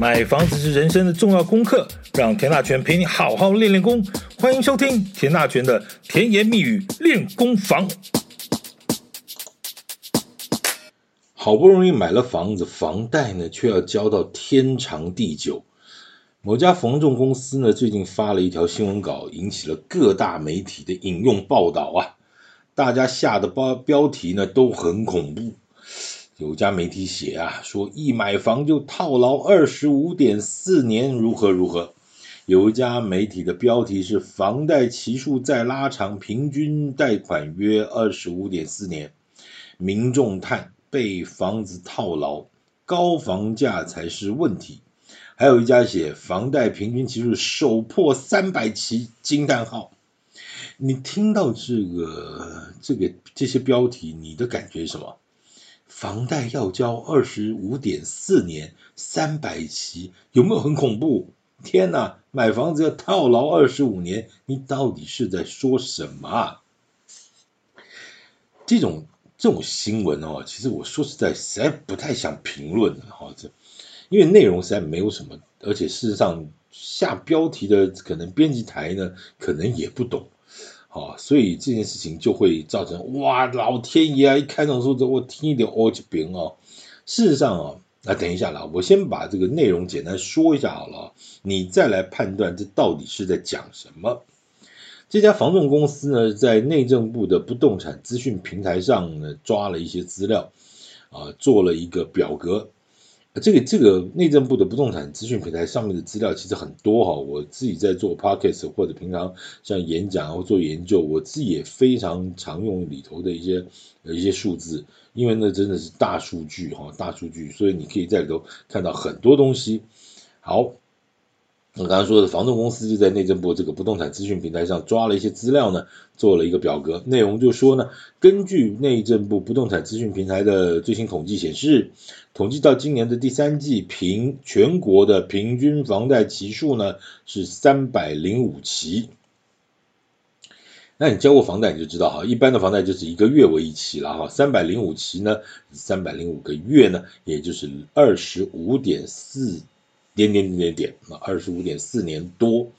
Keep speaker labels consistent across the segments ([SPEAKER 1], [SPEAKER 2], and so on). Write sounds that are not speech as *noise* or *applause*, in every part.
[SPEAKER 1] 买房子是人生的重要功课，让田大权陪你好好练练功。欢迎收听田大权的甜言蜜语练功房。好不容易买了房子，房贷呢却要交到天长地久。某家房仲公司呢最近发了一条新闻稿，引起了各大媒体的引用报道啊，大家下的标标题呢都很恐怖。有家媒体写啊，说一买房就套牢二十五点四年，如何如何。有一家媒体的标题是房贷期数再拉长，平均贷款约二十五点四年，民众叹被房子套牢，高房价才是问题。还有一家写房贷平均期数首破三百期，惊叹号。你听到这个这个这些标题，你的感觉是什么？房贷要交二十五点四年，三百期，有没有很恐怖？天哪，买房子要套牢二十五年，你到底是在说什么啊？这种这种新闻哦，其实我说实在，实在不太想评论哈，这因为内容实在没有什么，而且事实上下标题的可能编辑台呢，可能也不懂。好，所以这件事情就会造成哇，老天爷啊！一看这种数字，我听一点哦就别哦。事实上啊，那等一下啦，我先把这个内容简单说一下好了，你再来判断这到底是在讲什么。这家房仲公司呢，在内政部的不动产资讯平台上呢，抓了一些资料啊，做了一个表格。这个这个内政部的不动产资讯平台上面的资料其实很多哈，我自己在做 podcast 或者平常像演讲或做研究，我自己也非常常用里头的一些一些数字，因为那真的是大数据哈，大数据，所以你可以在里头看到很多东西。好。我刚刚说的房仲公司就在内政部这个不动产资讯平台上抓了一些资料呢，做了一个表格，内容就说呢，根据内政部不动产资讯平台的最新统计显示，统计到今年的第三季平全国的平均房贷期数呢是三百零五期。那你交过房贷你就知道哈，一般的房贷就是一个月为一期了哈，三百零五期呢，三百零五个月呢，也就是二十五点四。点点点点点，那二十五点四年多，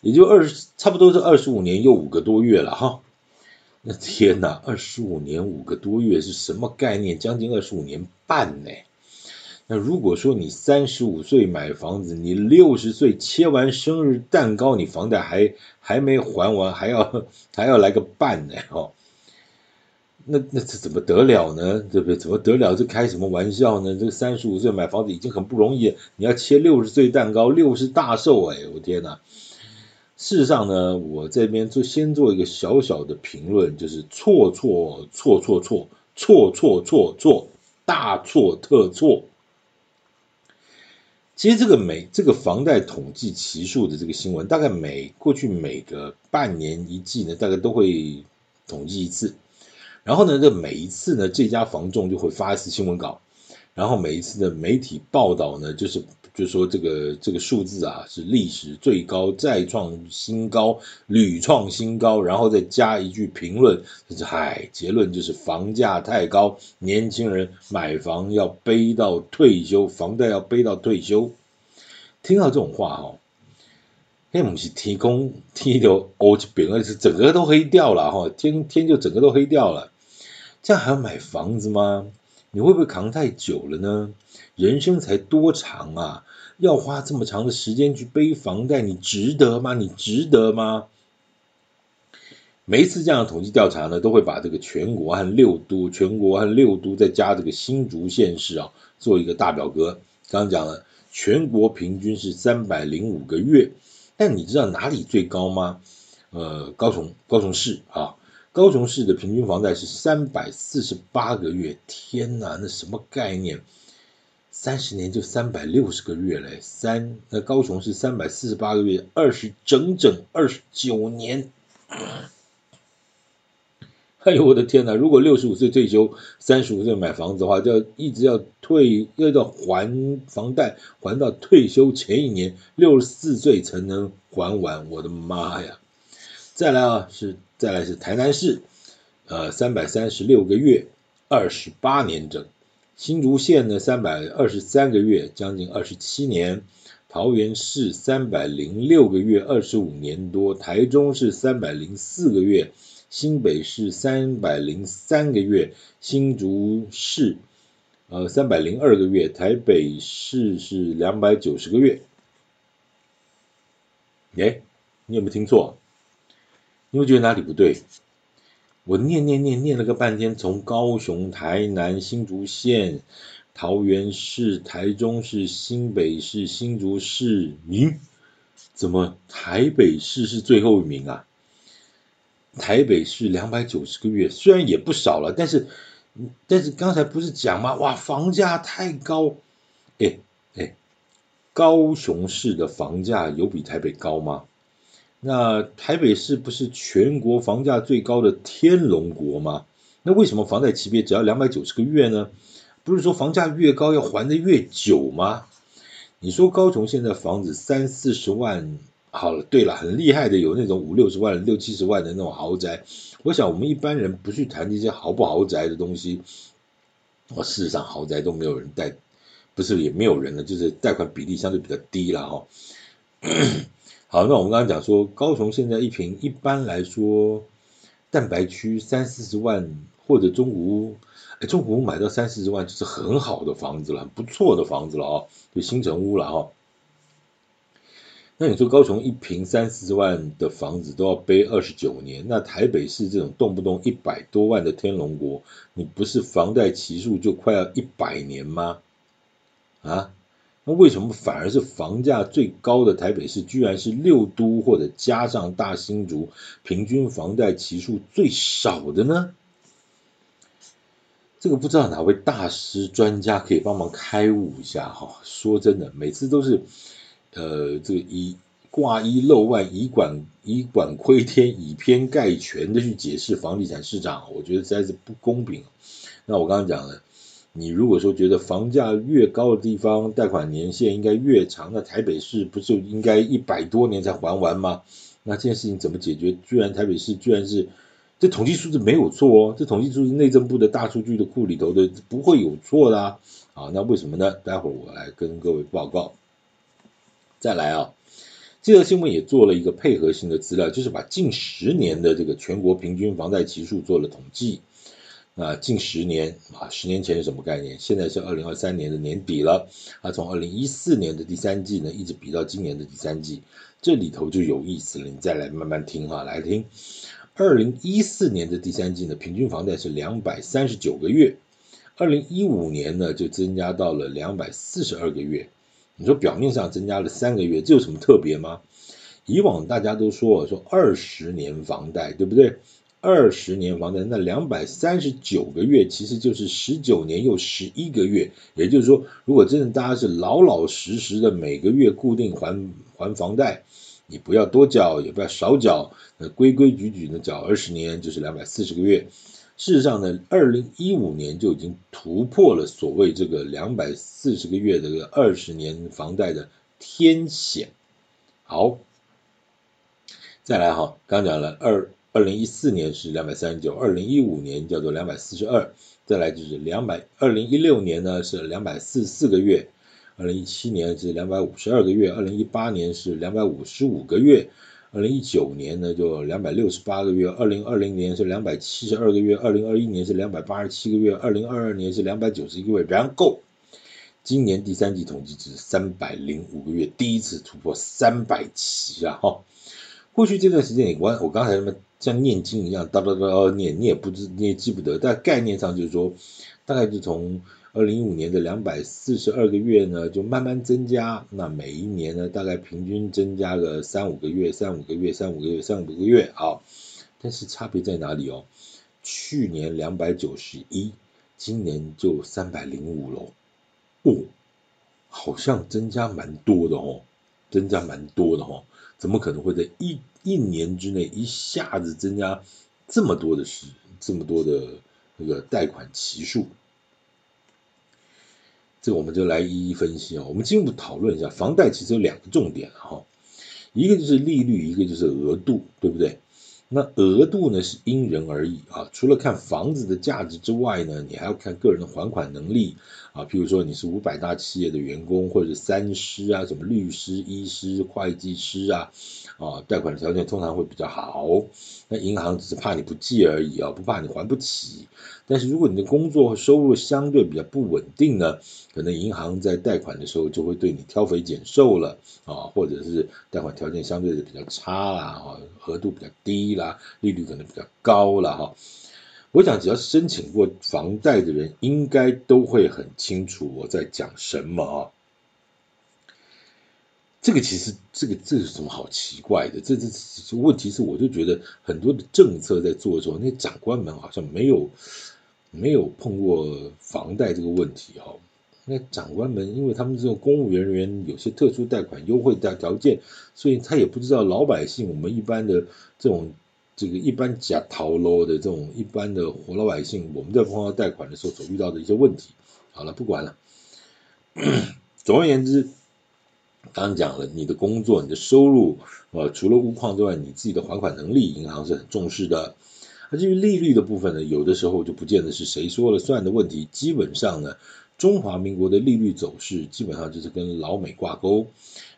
[SPEAKER 1] 也就二十，差不多是二十五年又五个多月了哈。那天哪，二十五年五个多月是什么概念？将近二十五年半呢。那如果说你三十五岁买房子，你六十岁切完生日蛋糕，你房贷还还没还完，还要还要来个半呢哈。那那这怎么得了呢？对不对？怎么得了？这开什么玩笑呢？这个三十五岁买房子已经很不容易，你要切六十岁蛋糕，六十大寿哎！我天哪！事实上呢，我这边就先做一个小小的评论，就是错错错错错错错错错大错特错。其实这个每这个房贷统计期数的这个新闻，大概每过去每个半年一季呢，大概都会统计一次。然后呢，这每一次呢，这家房仲就会发一次新闻稿，然后每一次的媒体报道呢，就是就说这个这个数字啊是历史最高，再创新高，屡创新高，然后再加一句评论，就是嗨，结论就是房价太高，年轻人买房要背到退休，房贷要背到退休。听到这种话、哦，那不是天空天就黑一片，而是整个都黑掉了哈，天天就整个都黑掉了。这样还要买房子吗？你会不会扛太久了呢？人生才多长啊，要花这么长的时间去背房贷，你值得吗？你值得吗？每一次这样的统计调查呢，都会把这个全国和六都、全国和六都再加这个新竹县市啊，做一个大表格。刚刚讲了，全国平均是三百零五个月，但你知道哪里最高吗？呃，高雄，高雄市啊。高雄市的平均房贷是三百四十八个月，天哪，那什么概念？三十年就三百六十个月嘞，三那高雄是三百四十八个月，二十整整二十九年。*coughs* 哎呦我的天哪！如果六十五岁退休，三十五岁买房子的话，就要一直要退，要到还房贷还到退休前一年，六十四岁才能还完。我的妈呀！再来啊，是再来是台南市，呃，三百三十六个月，二十八年整，新竹县呢三百二十三个月，将近二十七年。桃园市三百零六个月，二十五年多；台中市三百零四个月，新北市三百零三个月，新竹市呃三百零二个月，台北市是两百九十个月。诶，你有没有听错？你会觉得哪里不对？我念念念念了个半天，从高雄、台南、新竹县。桃园市、台中市、新北市、新竹市，咦？怎么台北市是最后一名啊？台北市两百九十个月，虽然也不少了，但是，但是刚才不是讲吗？哇，房价太高！哎哎，高雄市的房价有比台北高吗？那台北市不是全国房价最高的天龙国吗？那为什么房贷级别只要两百九十个月呢？不是说房价越高要还得越久吗？你说高雄现在房子三四十万，好了，对了，很厉害的有那种五六十万、六七十万的那种豪宅。我想我们一般人不去谈这些豪不豪宅的东西，哦，事实上豪宅都没有人贷，不是也没有人了，就是贷款比例相对比较低了哈。好，那我们刚刚讲说高雄现在一平一般来说，蛋白区三四十万或者中古屋。中古屋买到三四十万就是很好的房子了，不错的房子了、哦，就新城屋了哈、哦。那你说高雄一平三四十万的房子都要背二十九年，那台北市这种动不动一百多万的天龙国，你不是房贷期数就快要一百年吗？啊，那为什么反而是房价最高的台北市，居然是六都或者加上大新竹，平均房贷期数最少的呢？这个不知道哪位大师专家可以帮忙开悟一下哈。说真的，每次都是呃这个以挂一漏万，以管以管窥天，以偏概全的去解释房地产市场，我觉得实在是不公平。那我刚刚讲了，你如果说觉得房价越高的地方，贷款年限应该越长，那台北市不就应该一百多年才还完吗？那这件事情怎么解决？居然台北市居然是。这统计数字没有错哦，这统计数字内政部的大数据的库里头的不会有错的啊。啊，那为什么呢？待会儿我来跟各位报告。再来啊，这则新闻也做了一个配合性的资料，就是把近十年的这个全国平均房贷期数做了统计。啊，近十年啊，十年前是什么概念？现在是二零二三年的年底了，啊，从二零一四年的第三季呢，一直比到今年的第三季，这里头就有意思了。你再来慢慢听哈，来听。二零一四年的第三季呢，平均房贷是两百三十九个月，二零一五年呢就增加到了两百四十二个月。你说表面上增加了三个月，这有什么特别吗？以往大家都说说二十年房贷，对不对？二十年房贷，那两百三十九个月其实就是十九年又十一个月。也就是说，如果真的大家是老老实实的每个月固定还还房贷。你不要多缴，也不要少缴，那规规矩矩的缴二十年就是两百四十个月。事实上呢，二零一五年就已经突破了所谓这个两百四十个月的二十年房贷的天险。好，再来哈，刚讲了二二零一四年是两百三十九，二零一五年叫做两百四十二，再来就是两百二零一六年呢是两百四十四个月。二零一七年是两百五十二个月，二零一八年是两百五十五个月，二零一九年呢就两百六十八个月，二零二零年是两百七十二个月，二零二一年是两百八十七个月，二零二二年是两百九十一个月，然后今年第三季统计值三百零五个月，第一次突破三百期啊！哈，过去这段时间你我我刚才那么像念经一样哒哒哒念，你也不知你也记不得，但概念上就是说，大概就从。二零一五年的两百四十二个月呢，就慢慢增加。那每一年呢，大概平均增加个三五个月，三五个月，三五个月，三五个月。啊，但是差别在哪里哦？去年两百九十一，今年就三百零五喽。哦，好像增加蛮多的哦，增加蛮多的哦。怎么可能会在一一年之内一下子增加这么多的时，这么多的那个贷款期数？这我们就来一一分析啊，我们进一步讨论一下，房贷其实有两个重点哈，一个就是利率，一个就是额度，对不对？那额度呢是因人而异啊，除了看房子的价值之外呢，你还要看个人的还款能力啊。譬如说你是五百大企业的员工，或者三师啊，什么律师、医师、会计师啊，啊，贷款的条件通常会比较好。那银行只是怕你不借而已啊，不怕你还不起。但是如果你的工作和收入相对比较不稳定呢，可能银行在贷款的时候就会对你挑肥拣瘦了啊，或者是贷款条件相对的比较差啦，啊，额度比较低了啦，利率可能比较高了哈。我想只要申请过房贷的人，应该都会很清楚我在讲什么啊。这个其实，这个这是什么好奇怪的？这这问题是，我就觉得很多的政策在做的时候，那长官们好像没有没有碰过房贷这个问题哈。那长官们，因为他们这种公务员人员有些特殊贷款优惠的条件，所以他也不知道老百姓我们一般的这种这个一般假逃漏的这种一般的活老百姓，我们在碰到贷款的时候所遇到的一些问题。好了，不管了。*clears throat* 总而言之。刚刚讲了，你的工作、你的收入，呃，除了屋况之外，你自己的还款能力，银行是很重视的。而至于利率的部分呢，有的时候就不见得是谁说了算的问题。基本上呢，中华民国的利率走势基本上就是跟老美挂钩。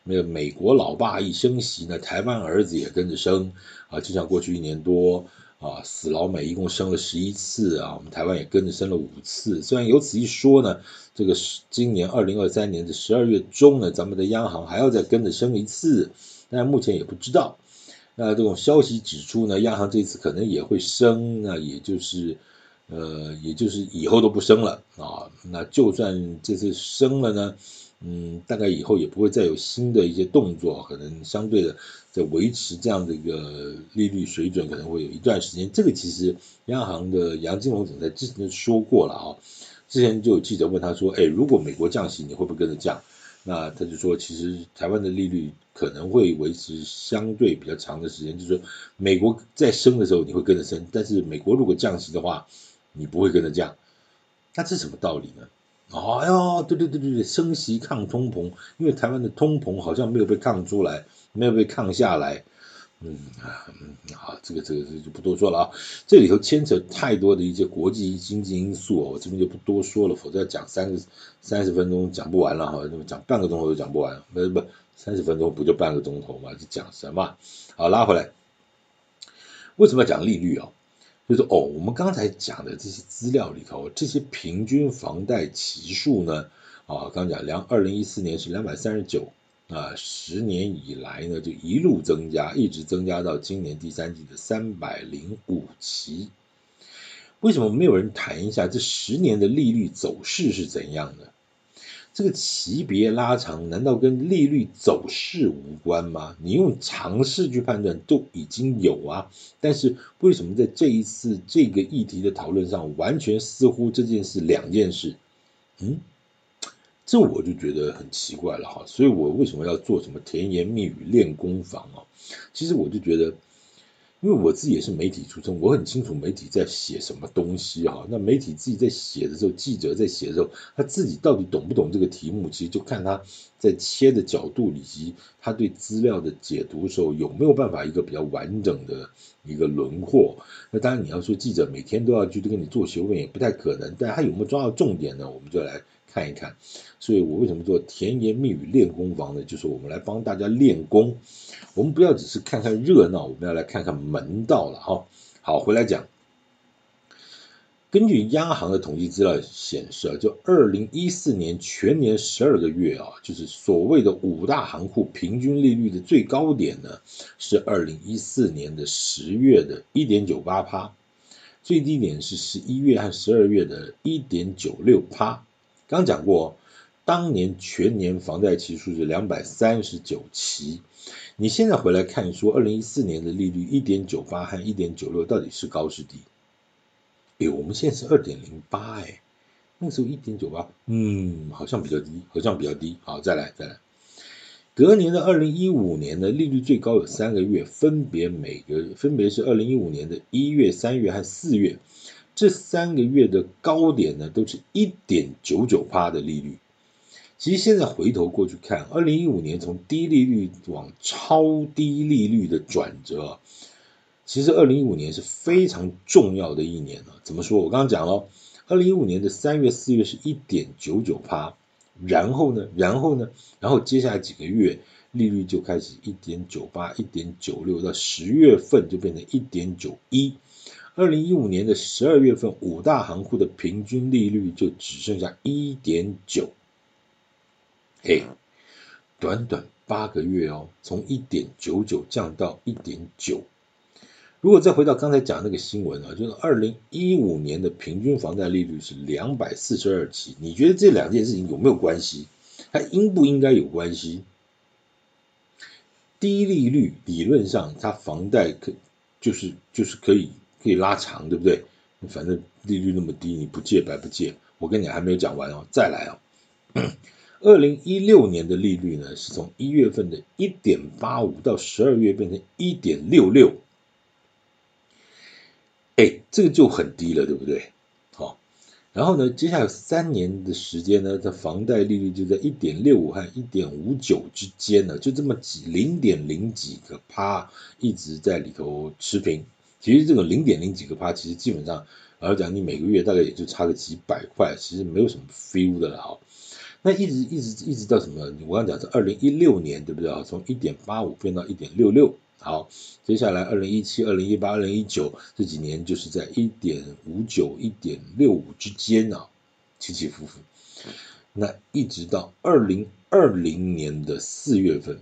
[SPEAKER 1] 那个美国老爸一升息呢，台湾儿子也跟着升啊，就像过去一年多。啊，死老美一共升了十一次啊，我们台湾也跟着升了五次。虽然有此一说呢，这个今年二零二三年的十二月中呢，咱们的央行还要再跟着升一次，但目前也不知道。那这种消息指出呢，央行这次可能也会升，那也就是呃，也就是以后都不升了啊。那就算这次升了呢？嗯，大概以后也不会再有新的一些动作，可能相对的在维持这样的一个利率水准，可能会有一段时间。这个其实央行的杨金龙总裁之前说过了啊，之前就有记者问他说，哎，如果美国降息，你会不会跟着降？那他就说，其实台湾的利率可能会维持相对比较长的时间，就是说美国在升的时候你会跟着升，但是美国如果降息的话，你不会跟着降。那这是什么道理呢？哎呀，对对对对对，升息抗通膨，因为台湾的通膨好像没有被抗出来，没有被抗下来。嗯啊嗯，好，这个这个这个就不多说了啊。这里头牵扯太多的一些国际经济因素，我这边就不多说了，否则要讲三个三十分钟讲不完了哈，那么讲半个钟头都讲不完，不不，三十分钟不就半个钟头嘛？这讲什么？好，拉回来，为什么要讲利率啊？就是哦，我们刚才讲的这些资料里头，这些平均房贷期数呢，啊，刚讲两二零一四年是两百三十九啊，十年以来呢就一路增加，一直增加到今年第三季的三百零五期。为什么没有人谈一下这十年的利率走势是怎样的？这个级别拉长，难道跟利率走势无关吗？你用尝试去判断都已经有啊，但是为什么在这一次这个议题的讨论上，完全似乎这件事两件事？嗯，这我就觉得很奇怪了哈。所以我为什么要做什么甜言蜜语练功房啊？其实我就觉得。因为我自己也是媒体出身，我很清楚媒体在写什么东西哈。那媒体自己在写的时候，记者在写的时候，他自己到底懂不懂这个题目，其实就看他在切的角度以及他对资料的解读的时候，有没有办法一个比较完整的一个轮廓。那当然你要说记者每天都要去跟你做询问也不太可能，但他有没有抓到重点呢？我们就来看一看。所以我为什么做甜言蜜语练功房呢？就是我们来帮大家练功。我们不要只是看看热闹，我们要来看看门道了哈。好，回来讲。根据央行的统计资料显示啊，就二零一四年全年十二个月啊，就是所谓的五大行库平均利率的最高点呢，是二零一四年的十月的一点九八趴，最低点是十一月和十二月的一点九六趴。刚讲过。当年全年房贷期数是两百三十九期，你现在回来看说，二零一四年的利率一点九八和一点九六到底是高是低？哎，我们现在是二点零八，哎，那个时候一点九八，嗯，好像比较低，好像比较低。好，再来再来，隔年的二零一五年的利率最高有三个月，分别每个分别是二零一五年的一月、三月和四月，这三个月的高点呢，都是一点九九趴的利率。其实现在回头过去看，二零一五年从低利率往超低利率的转折，其实二零一五年是非常重要的一年了。怎么说？我刚刚讲了，二零一五年的三月、四月是一点九九趴，然后呢，然后呢，然后接下来几个月利率就开始一点九八、一点九六，到十月份就变成一点九一。二零一五年的十二月份，五大行库的平均利率就只剩下一点九。嘿，短短八个月哦，从一点九九降到一点九。如果再回到刚才讲那个新闻啊，就是二零一五年的平均房贷利率是两百四十二期，你觉得这两件事情有没有关系？它应不应该有关系？低利率理论上，它房贷可就是就是可以。可以拉长，对不对？反正利率那么低，你不借白不借。我跟你还没有讲完哦，再来哦。*clears throat* 二零一六年的利率呢，是从一月份的一点八五到十二月变成一点六六，哎，这个就很低了，对不对？好，然后呢，接下来三年的时间呢，它房贷利率就在一点六五和一点五九之间呢，就这么几零点零几个趴，一直在里头持平。其实这个零点零几个趴，其实基本上，而讲你每个月大概也就差个几百块，其实没有什么 feel 的了哈。那一直一直一直到什么？我刚讲是二零一六年，对不对啊？从一点八五变到一点六六，好，接下来二零一七、二零一八、二零一九这几年就是在一点五九、一点六五之间啊，起起伏伏。那一直到二零二零年的四月份。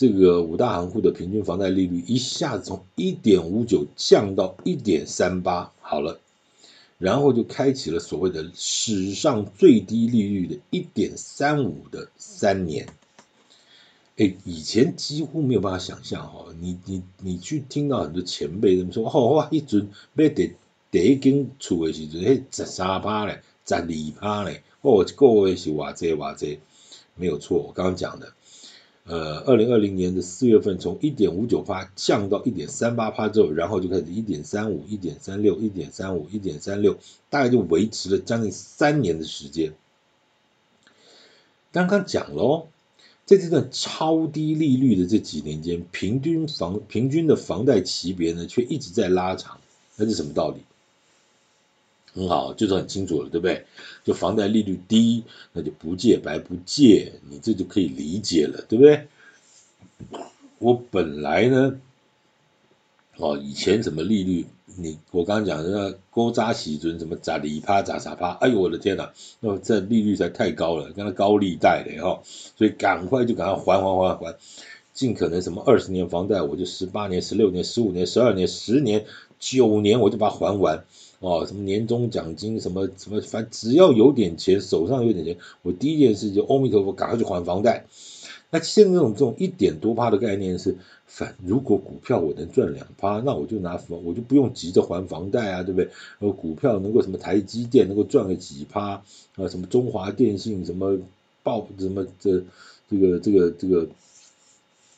[SPEAKER 1] 这个五大行库的平均房贷利率一下子从一点五九降到一点三八，好了，然后就开启了所谓的史上最低利率的一点三五的三年。哎，以前几乎没有办法想象哈，你你你去听到很多前辈他们说，哦哇，一准没得得一间厝的时阵，嘿十三趴嘞，十二趴嘞，哦，一个月是哇这哇这，没有错，我刚刚讲的。呃，二零二零年的四月份，从一点五九趴降到一点三八趴之后，然后就开始一点三五、一点三六、一点三五、一点三六，大概就维持了将近三年的时间。刚刚讲了哦，在这段超低利率的这几年间，平均房平均的房贷期别呢，却一直在拉长，那是什么道理？很好，就是很清楚了，对不对？就房贷利率低，那就不借白不借，你这就可以理解了，对不对？我本来呢，哦，以前什么利率，你我刚刚讲的那高扎喜尊什么咋里趴咋啥趴，哎呦我的天呐，那这利率才太高了，跟他高利贷的哈，所以赶快就赶快还还还还，尽可能什么二十年房贷，我就十八年、十六年、十五年、十二年、十年、九年，我就把它还完。哦，什么年终奖金，什么什么，反正只要有点钱，手上有点钱，我第一件事就阿弥陀佛，赶快去还房贷。那现在这种这种一点多趴的概念是，反如果股票我能赚两趴，那我就拿房，我就不用急着还房贷啊，对不对？然后股票能够什么台积电能够赚个几趴啊，什么中华电信什么报什么这这个这个这个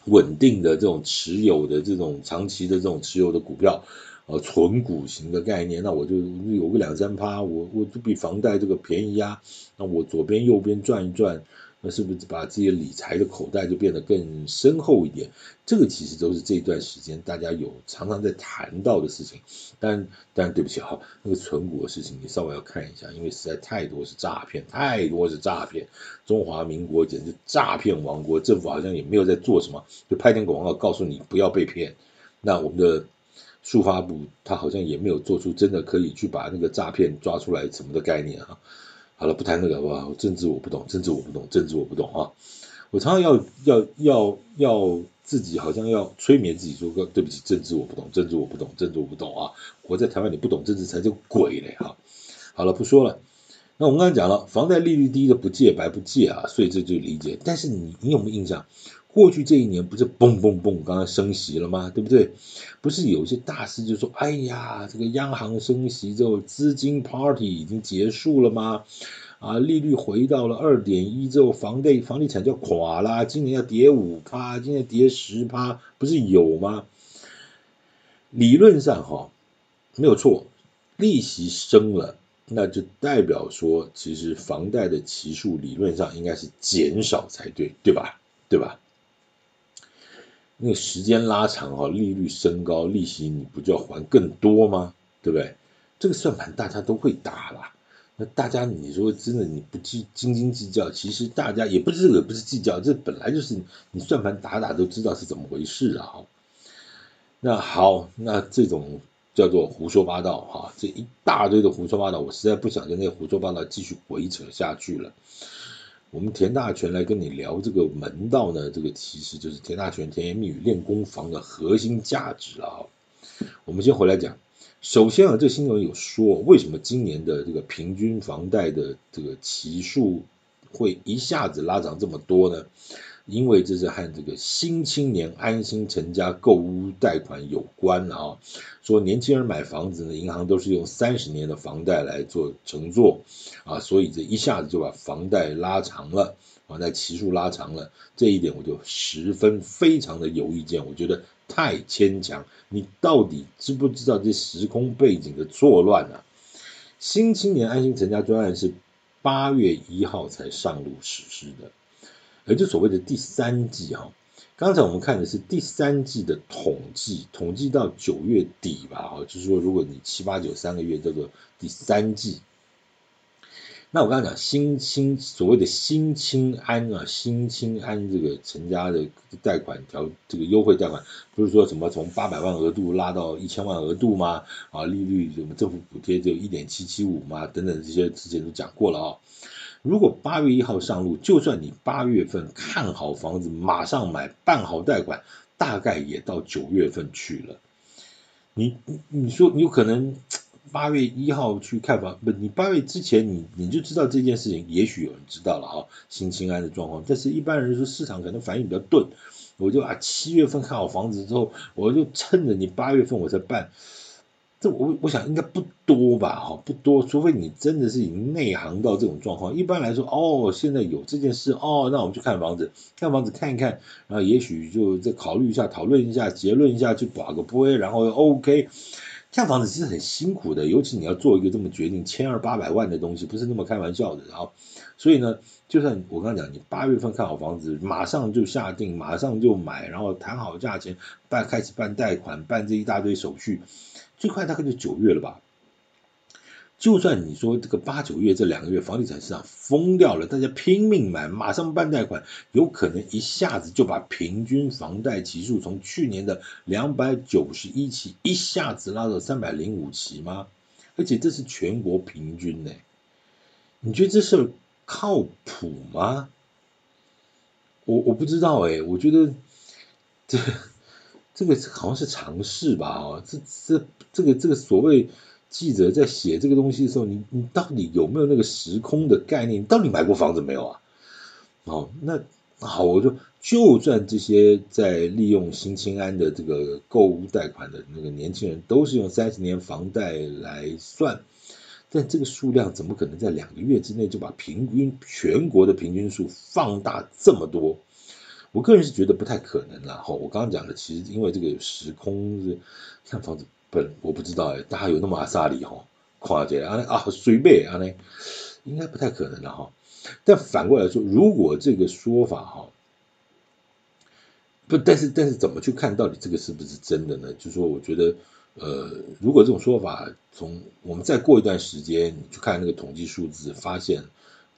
[SPEAKER 1] 稳定的这种持有的这种长期的这种持有的股票。呃，存股型的概念，那我就有个两三趴，我我就比房贷这个便宜啊。那我左边右边转一转，那是不是把自己的理财的口袋就变得更深厚一点？这个其实都是这段时间大家有常常在谈到的事情。但但对不起哈，那个存股的事情你稍微要看一下，因为实在太多是诈骗，太多是诈骗。中华民国简直诈骗王国，政府好像也没有在做什么，就拍点广告告诉你不要被骗。那我们的。数发部他好像也没有做出真的可以去把那个诈骗抓出来什么的概念啊。好了，不谈那个好不好？政治我不懂，政治我不懂，政治我不懂啊。我常常要要要要自己好像要催眠自己说个对不起，政治我不懂，政治我不懂，政治我不懂啊。活在台湾你不懂政治才叫鬼嘞哈。好了，不说了。那我们刚才讲了，房贷利率低的不借白不借啊，所以这就理解。但是你你有没有印象？过去这一年不是嘣嘣嘣刚刚升息了吗？对不对？不是有些大师就说：“哎呀，这个央行升息之后，资金 party 已经结束了吗？啊，利率回到了二点一之后，房地房地产就垮了，今年要跌五趴，今年跌十趴，不是有吗？理论上哈，没有错，利息升了，那就代表说，其实房贷的期数理论上应该是减少才对，对吧？对吧？那个时间拉长哈，利率升高，利息你不就要还更多吗？对不对？这个算盘大家都会打啦。那大家你说真的你不计斤斤计较，其实大家也不是这个不是计较，这本来就是你算盘打打都知道是怎么回事啊。那好，那这种叫做胡说八道哈，这一大堆的胡说八道，我实在不想跟那胡说八道继续鬼扯下去了。我们田大全来跟你聊这个门道呢，这个其实就是田大全甜言蜜语练功房的核心价值啊。我们先回来讲，首先啊，这个新闻有说，为什么今年的这个平均房贷的这个期数会一下子拉长这么多呢？因为这是和这个新青年安心成家购屋贷款有关啊，说年轻人买房子呢，银行都是用三十年的房贷来做承做啊，所以这一下子就把房贷拉长了，房贷期数拉长了，这一点我就十分非常的有意见，我觉得太牵强，你到底知不知道这时空背景的错乱啊？新青年安心成家专案是八月一号才上路实施的。而就所谓的第三季哈，刚才我们看的是第三季的统计，统计到九月底吧，哈，就是说如果你七八九三个月叫做第三季，那我刚才讲新青所谓的新青安啊，新青安这个成家的贷款条这个优惠贷款，不是说什么从八百万额度拉到一千万额度吗？啊，利率什么政府补贴只有一点七七五吗？等等这些之前都讲过了啊。如果八月一号上路，就算你八月份看好房子，马上买，办好贷款，大概也到九月份去了。你你说你有可能 *tsk* 八月一号去看房，不，你八月之前你你就知道这件事情，也许有人知道了啊，新青安的状况。但是一般人说市场可能反应比较钝，我就啊七月份看好房子之后，我就趁着你八月份我才办。这我我想应该不多吧，哈，不多，除非你真的是已经内行到这种状况。一般来说，哦，现在有这件事，哦，那我们去看房子，看房子看一看，然后也许就再考虑一下，讨论一下，结论一下，就打个波，然后 OK。看房子其实很辛苦的，尤其你要做一个这么决定，千二八百万的东西，不是那么开玩笑的，然后，所以呢，就算我刚刚讲，你八月份看好房子，马上就下定，马上就买，然后谈好价钱，办开始办贷款，办这一大堆手续。最快大概就九月了吧，就算你说这个八九月这两个月房地产市场疯掉了，大家拼命买，马上办贷款，有可能一下子就把平均房贷期数从去年的两百九十一期一下子拉到三百零五期吗？而且这是全国平均呢，你觉得这事靠谱吗？我我不知道哎，我觉得这。这个好像是常识吧？哦，这这这个这个所谓记者在写这个东西的时候，你你到底有没有那个时空的概念？你到底买过房子没有啊？哦，那好，我就就算这些在利用新青安的这个购物贷款的那个年轻人，都是用三十年房贷来算，但这个数量怎么可能在两个月之内就把平均全国的平均数放大这么多？我个人是觉得不太可能啦，哈，我刚刚讲的其实因为这个时空是看房子本，我不知道哎，大家有那么阿萨里哈，跨界啊啊随便啊呢，应该不太可能的哈。但反过来说，如果这个说法哈，不，但是但是怎么去看到底这个是不是真的呢？就说，我觉得呃，如果这种说法从我们再过一段时间，去看那个统计数字，发现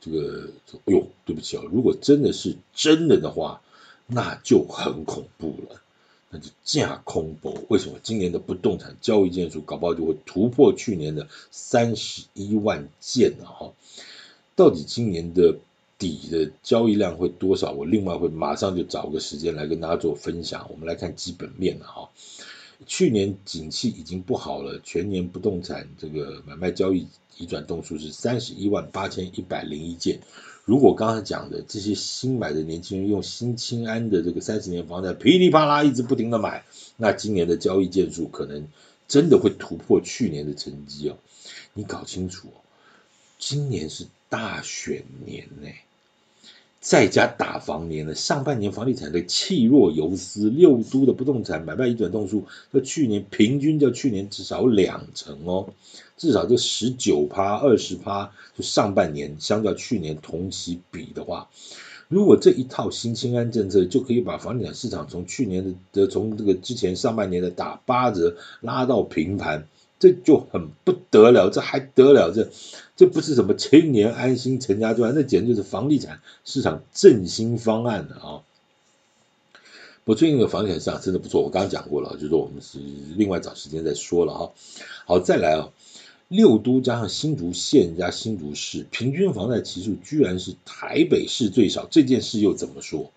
[SPEAKER 1] 这个，哎呦，对不起啊，如果真的是真的的话。那就很恐怖了，那就架空博。为什么今年的不动产交易件数搞不好就会突破去年的三十一万件了哈？到底今年的底的交易量会多少？我另外会马上就找个时间来跟大家做分享。我们来看基本面了哈。去年景气已经不好了，全年不动产这个买卖交易移转栋数是三十一万八千一百零一件。如果刚才讲的这些新买的年轻人用新清安的这个三十年房贷噼里啪啦一直不停的买，那今年的交易件数可能真的会突破去年的成绩哦。你搞清楚哦，今年是大选年呢，再加打房年的，上半年房地产的气若游丝，六都的不动产买卖移转栋数和去年平均较去年至少两成哦。至少这十九趴二十趴，就上半年相较去年同期比的话，如果这一套新青安政策就可以把房地产市场从去年的的从这个之前上半年的打八折拉到平盘，这就很不得了，这还得了？这这不是什么青年安心成家赚，那简直就是房地产市场振兴方案了啊！我最近的房地产市场真的不错，我刚刚讲过了，就是我们是另外找时间再说了哈。好，再来啊。六都加上新竹县加新竹市，平均房贷期数居然是台北市最少，这件事又怎么说？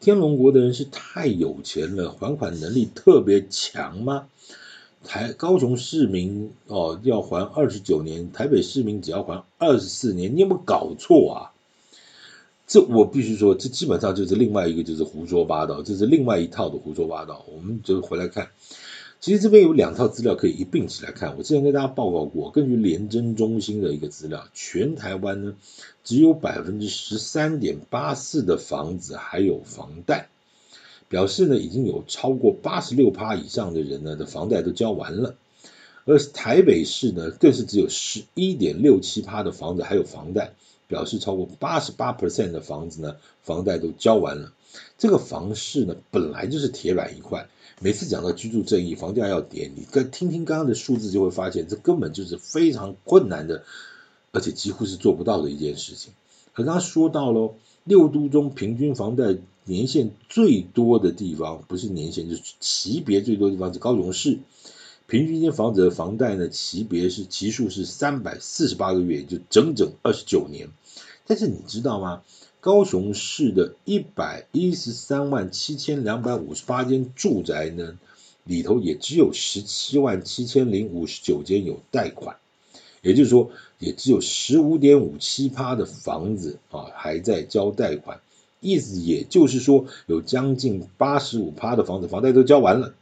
[SPEAKER 1] 天龙国的人是太有钱了，还款能力特别强吗？台高雄市民哦要还二十九年，台北市民只要还二十四年，你有没有搞错啊？这我必须说，这基本上就是另外一个就是胡说八道，这是另外一套的胡说八道。我们就回来看。其实这边有两套资料可以一并起来看。我之前跟大家报告过，根据廉政中心的一个资料，全台湾呢只有百分之十三点八四的房子还有房贷，表示呢已经有超过八十六趴以上的人呢的房贷都交完了。而台北市呢更是只有十一点六七趴的房子还有房贷，表示超过八十八 percent 的房子呢房贷都交完了。这个房市呢本来就是铁板一块。每次讲到居住正义，房价要跌，你跟听听刚刚的数字，就会发现这根本就是非常困难的，而且几乎是做不到的一件事情。可刚刚说到喽，六都中平均房贷年限最多的地方，不是年限，就是级别最多的地方是高雄市，平均一间房子的房贷呢，级别是期数是三百四十八个月，就整整二十九年。但是你知道吗？高雄市的一百一十三万七千两百五十八间住宅呢，里头也只有十七万七千零五十九间有贷款，也就是说，也只有十五点五七趴的房子啊还在交贷款，意思也就是说，有将近八十五趴的房子房贷都交完了。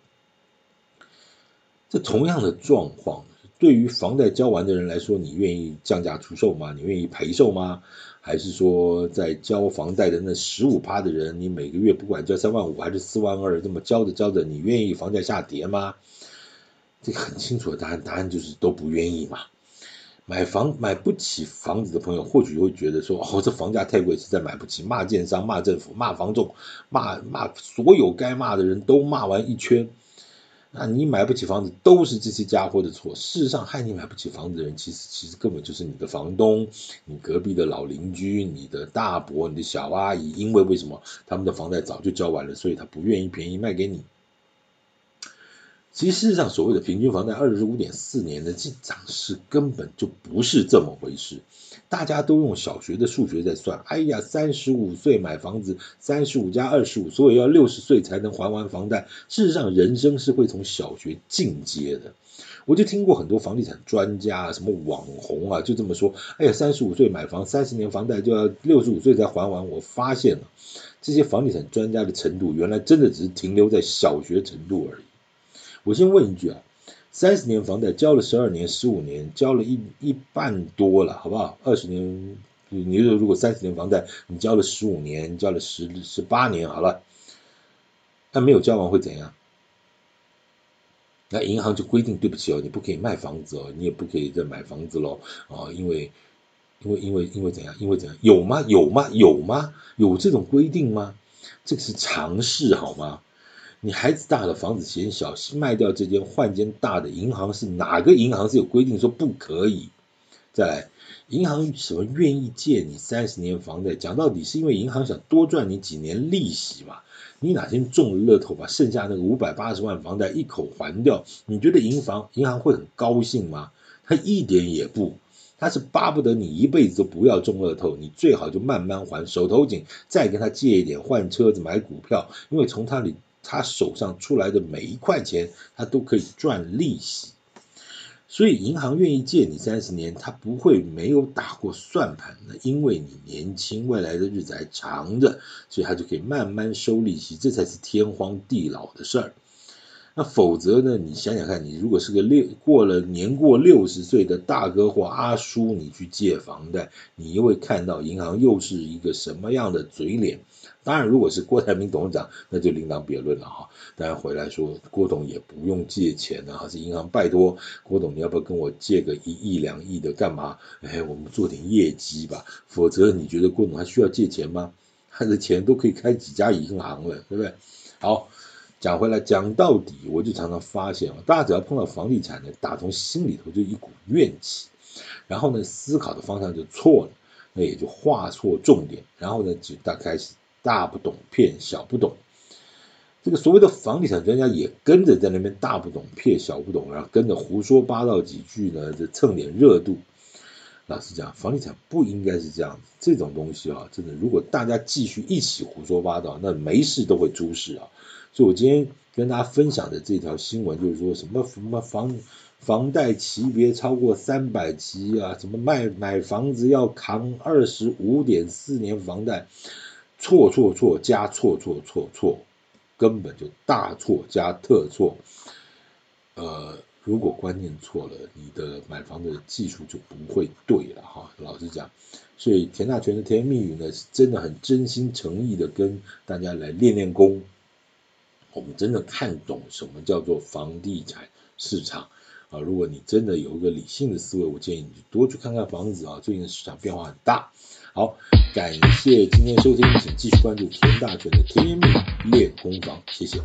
[SPEAKER 1] 这同样的状况，对于房贷交完的人来说，你愿意降价出售吗？你愿意赔售吗？还是说，在交房贷的那十五趴的人，你每个月不管交三万五还是四万二，这么交着交着，你愿意房价下跌吗？这个很清楚的答案，答案就是都不愿意嘛。买房买不起房子的朋友，或许会觉得说，哦，这房价太贵，实在买不起，骂建商、骂政府、骂房仲、骂骂所有该骂的人都骂完一圈。那你买不起房子，都是这些家伙的错。事实上，害你买不起房子的人，其实其实根本就是你的房东、你隔壁的老邻居、你的大伯、你的小阿姨。因为为什么他们的房贷早就交完了，所以他不愿意便宜卖给你。其实事实上，所谓的平均房贷二十五点四年的这涨势根本就不是这么回事。大家都用小学的数学在算，哎呀，三十五岁买房子，三十五加二十五，所以要六十岁才能还完房贷。事实上，人生是会从小学进阶的。我就听过很多房地产专家啊，什么网红啊，就这么说，哎呀，三十五岁买房，三十年房贷就要六十五岁才还完。我发现了，这些房地产专家的程度，原来真的只是停留在小学程度而已。我先问一句啊，三十年房贷交了十二年、十五年，交了一一半多了，好不好？二十年，你说如果三十年房贷你交了十五年，交了十十八年，好了，那没有交完会怎样？那银行就规定，对不起哦，你不可以卖房子哦，你也不可以再买房子喽，啊，因为因为因为因为怎样？因为怎样？有吗？有吗？有吗？有这种规定吗？这个是常识好吗？你孩子大了，房子嫌小，卖掉这间换间大的。银行是哪个银行是有规定说不可以？再来，银行什么愿意借你三十年房贷？讲到底是因为银行想多赚你几年利息嘛？你哪天中了乐透，把剩下那个五百八十万房贷一口还掉，你觉得银行银行会很高兴吗？他一点也不，他是巴不得你一辈子都不要中乐透，你最好就慢慢还，手头紧，再跟他借一点换车子买股票，因为从他里。他手上出来的每一块钱，他都可以赚利息，所以银行愿意借你三十年，他不会没有打过算盘的，因为你年轻，未来的日子还长着，所以他就可以慢慢收利息，这才是天荒地老的事儿。那否则呢？你想想看，你如果是个六过了年过六十岁的大哥或阿叔，你去借房贷，你又会看到银行又是一个什么样的嘴脸？当然，如果是郭台铭董事长，那就另当别论了哈。当然回来说，郭董也不用借钱啊，是银行拜托郭董，你要不要跟我借个一亿两亿的干嘛？哎，我们做点业绩吧。否则，你觉得郭董还需要借钱吗？他的钱都可以开几家银行了，对不对？好，讲回来，讲到底，我就常常发现啊，大家只要碰到房地产呢，打从心里头就一股怨气，然后呢，思考的方向就错了，那也就画错重点，然后呢，就大开始大不懂骗小不懂。这个所谓的房地产专家也跟着在那边大不懂骗小不懂，然后跟着胡说八道几句呢，就蹭点热度。老实讲，房地产不应该是这样子，这种东西啊，真的，如果大家继续一起胡说八道，那没事都会出事啊。所以我今天跟大家分享的这条新闻，就是说什么什么房房贷级别超过三百级啊，什么卖买房子要扛二十五点四年房贷，错错错加错错错错。根本就大错加特错，呃，如果观念错了，你的买房的技术就不会对了哈。老实讲，所以田大权的甜言蜜语呢，是真的很真心诚意的跟大家来练练功。我们真的看懂什么叫做房地产市场啊！如果你真的有一个理性的思维，我建议你多去看看房子啊，最近的市场变化很大。好，感谢今天收听，请继续关注田大权的甜言蜜语练功房，谢谢。